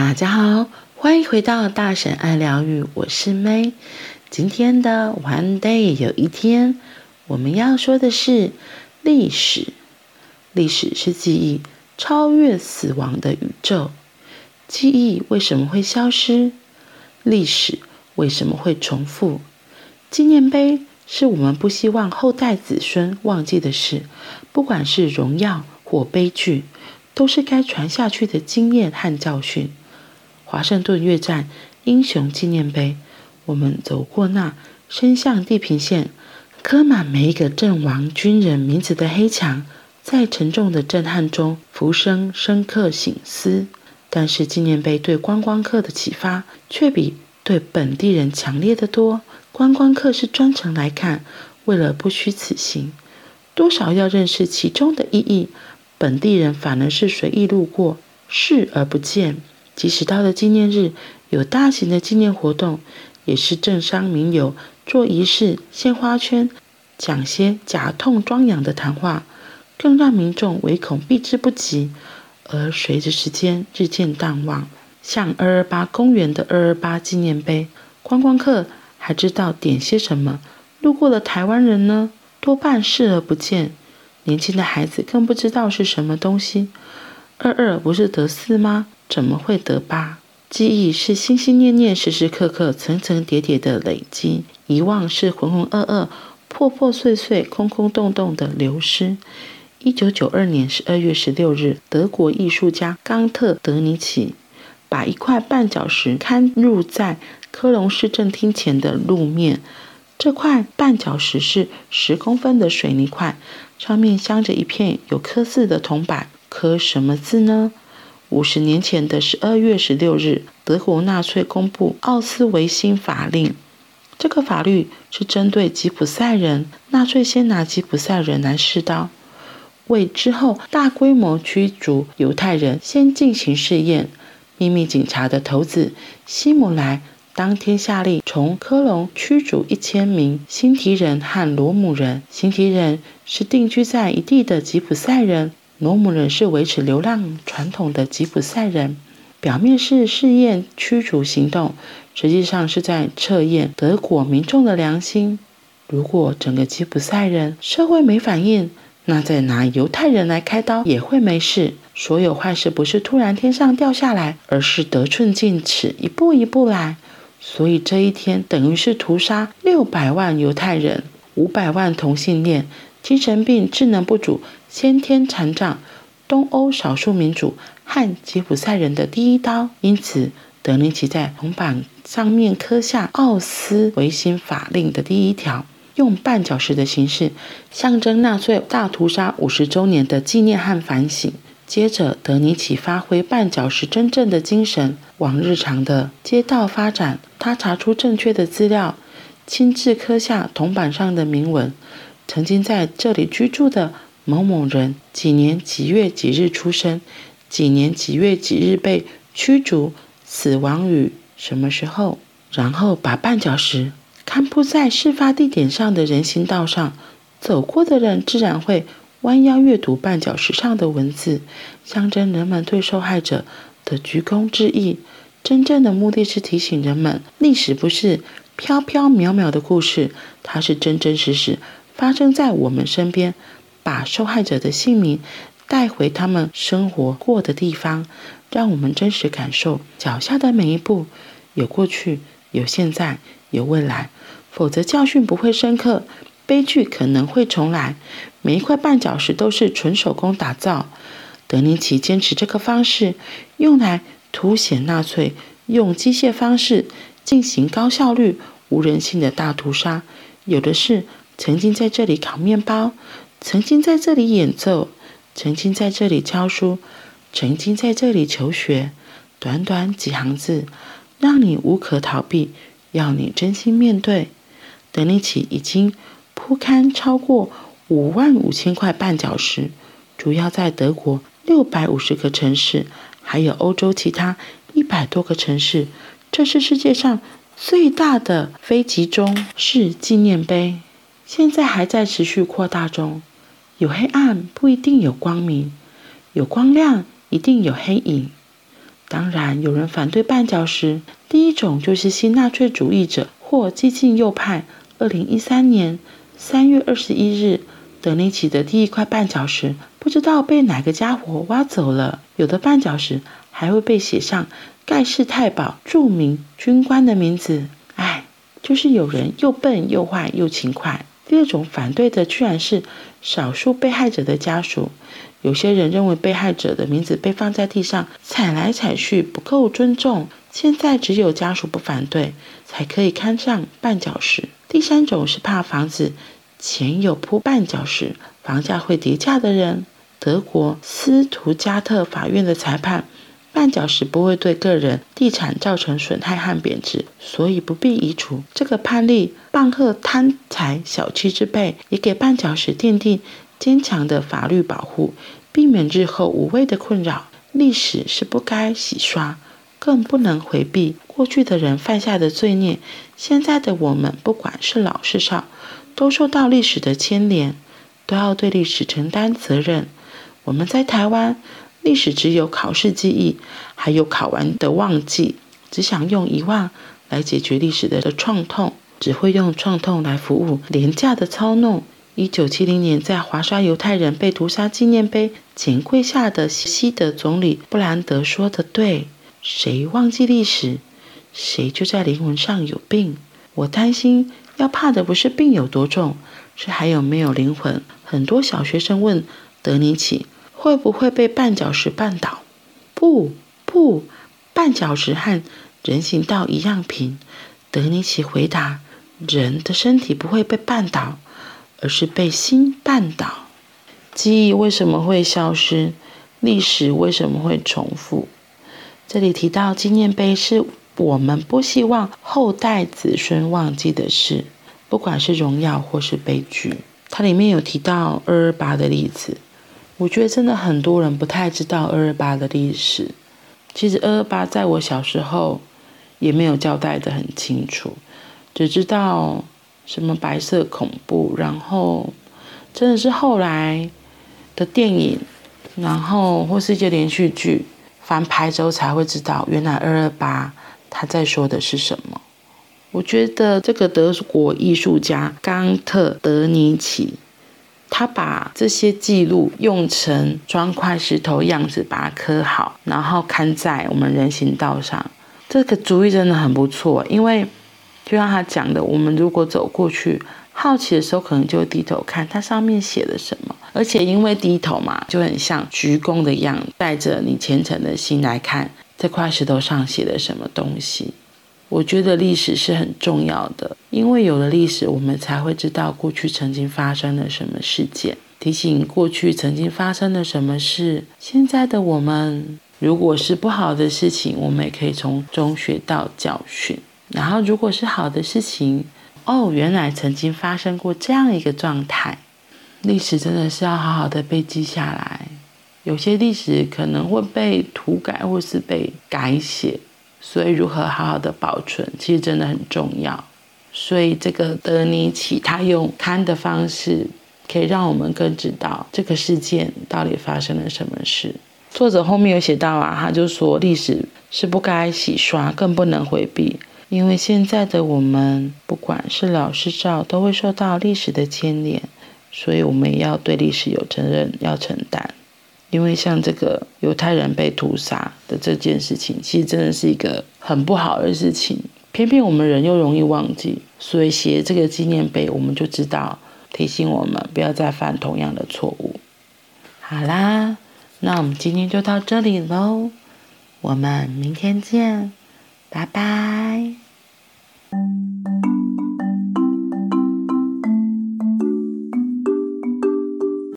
大家好，欢迎回到大婶爱疗愈，我是 May。今天的 One Day 有一天，我们要说的是历史。历史是记忆超越死亡的宇宙。记忆为什么会消失？历史为什么会重复？纪念碑是我们不希望后代子孙忘记的事，不管是荣耀或悲剧，都是该传下去的经验和教训。华盛顿越战英雄纪念碑，我们走过那伸向地平线、刻满每一个阵亡军人名字的黑墙，在沉重的震撼中浮生深刻醒思。但是纪念碑对观光客的启发，却比对本地人强烈得多。观光客是专程来看，为了不虚此行，多少要认识其中的意义；本地人反而是随意路过，视而不见。即使到了纪念日，有大型的纪念活动，也是政商名流做仪式、献花圈、讲些假痛装痒的谈话，更让民众唯恐避之不及。而随着时间日渐淡忘，像二二八公园的二二八纪念碑，观光客还知道点些什么？路过的台湾人呢，多半视而不见。年轻的孩子更不知道是什么东西。二二不是得四吗？怎么会得疤？记忆是心心念念、时时刻刻、层层叠叠的累积；遗忘是浑浑噩噩、破破碎碎、空空洞洞的流失。一九九二年十二月十六日，德国艺术家冈特·德尼奇把一块绊脚石嵌入在科隆市政厅前的路面。这块绊脚石是十公分的水泥块，上面镶着一片有刻字的铜板，刻什么字呢？五十年前的十二月十六日，德国纳粹公布奥斯维辛法令。这个法律是针对吉普赛人，纳粹先拿吉普赛人来试刀，为之后大规模驱逐犹太人先进行试验。秘密警察的头子希姆莱当天下令从科隆驱逐一千名辛提人和罗姆人。辛提人是定居在一地的吉普赛人。罗姆人是维持流浪传统的吉普赛人，表面是试验驱逐行动，实际上是在测验德国民众的良心。如果整个吉普赛人社会没反应，那再拿犹太人来开刀也会没事。所有坏事不是突然天上掉下来，而是得寸进尺，一步一步来。所以这一天等于是屠杀六百万犹太人，五百万同性恋。精神病、智能不足、先天残障、东欧少数民族和吉普赛人的第一刀。因此，德尼奇在铜板上面刻下奥斯维辛法令的第一条，用绊脚石的形式象征纳粹大屠杀五十周年的纪念和反省。接着，德尼奇发挥绊脚石真正的精神，往日常的街道发展。他查出正确的资料，亲自刻下铜板上的铭文。曾经在这里居住的某某人，几年几月几日出生，几年几月几日被驱逐，死亡于什么时候？然后把绊脚石看铺在事发地点上的人行道上，走过的人自然会弯腰阅读绊脚石上的文字，象征人们对受害者的鞠躬致意。真正的目的是提醒人们，历史不是飘飘渺渺的故事，它是真真实实。发生在我们身边，把受害者的姓名带回他们生活过的地方，让我们真实感受脚下的每一步，有过去，有现在，有未来。否则教训不会深刻，悲剧可能会重来。每一块绊脚石都是纯手工打造。德尼奇坚持这个方式，用来凸显纳粹用机械方式进行高效率、无人性的大屠杀，有的是。曾经在这里烤面包，曾经在这里演奏，曾经在这里教书，曾经在这里求学。短短几行字，让你无可逃避，要你真心面对。德尼奇已经铺刊超过五万五千块绊脚石，主要在德国六百五十个城市，还有欧洲其他一百多个城市。这是世界上最大的非集中式纪念碑。现在还在持续扩大中，有黑暗不一定有光明，有光亮一定有黑影。当然，有人反对绊脚石，第一种就是新纳粹主义者或激进右派。二零一三年三月二十一日，德尼奇的第一块绊脚石不知道被哪个家伙挖走了。有的绊脚石还会被写上盖世太保著名军官的名字。哎，就是有人又笨又坏又勤快。第二种反对的居然是少数被害者的家属。有些人认为被害者的名字被放在地上踩来踩去不够尊重。现在只有家属不反对，才可以看上绊脚石。第三种是怕房子前有铺绊脚石，房价会跌价的人。德国斯图加特法院的裁判，绊脚石不会对个人地产造成损害和贬值，所以不必移除。这个判例，棒喝贪财小气之辈，也给绊脚石奠定坚强的法律保护，避免日后无谓的困扰。历史是不该洗刷，更不能回避。过去的人犯下的罪孽，现在的我们不管是老是少，都受到历史的牵连，都要对历史承担责任。我们在台湾，历史只有考试记忆，还有考完的忘记，只想用遗忘来解决历史的创痛，只会用创痛来服务廉价的操弄。一九七零年，在华沙犹太人被屠杀纪念碑前跪下的西德总理布兰德说的对：“谁忘记历史，谁就在灵魂上有病。”我担心，要怕的不是病有多重，是还有没有灵魂。很多小学生问德尼奇。会不会被绊脚石绊倒？不不，绊脚石和人行道一样平。德尼奇回答：人的身体不会被绊倒，而是被心绊倒。记忆为什么会消失？历史为什么会重复？这里提到纪念碑是我们不希望后代子孙忘记的事，不管是荣耀或是悲剧。它里面有提到二二八的例子。我觉得真的很多人不太知道二二八的历史。其实二二八在我小时候也没有交代得很清楚，只知道什么白色恐怖，然后真的是后来的电影，然后或是一些连续剧翻拍之后才会知道，原来二二八他在说的是什么。我觉得这个德国艺术家冈特·德尼奇。他把这些记录用成砖块石头样子，把它刻好，然后看在我们人行道上。这个主意真的很不错，因为就像他讲的，我们如果走过去，好奇的时候，可能就会低头看它上面写了什么。而且因为低头嘛，就很像鞠躬的样子，带着你虔诚的心来看这块石头上写了什么东西。我觉得历史是很重要的，因为有了历史，我们才会知道过去曾经发生了什么事件，提醒过去曾经发生了什么事。现在的我们，如果是不好的事情，我们也可以从中学到教训；然后，如果是好的事情，哦，原来曾经发生过这样一个状态。历史真的是要好好的被记下来，有些历史可能会被涂改或是被改写。所以，如何好好的保存，其实真的很重要。所以，这个德尼奇他用看的方式，可以让我们更知道这个事件到底发生了什么事。作者后面有写到啊，他就说历史是不该洗刷，更不能回避，因为现在的我们，不管是老是少，都会受到历史的牵连，所以我们也要对历史有责任，要承担。因为像这个犹太人被屠杀的这件事情，其实真的是一个很不好的事情。偏偏我们人又容易忘记，所以写这个纪念碑，我们就知道提醒我们不要再犯同样的错误。好啦，那我们今天就到这里喽，我们明天见，拜拜。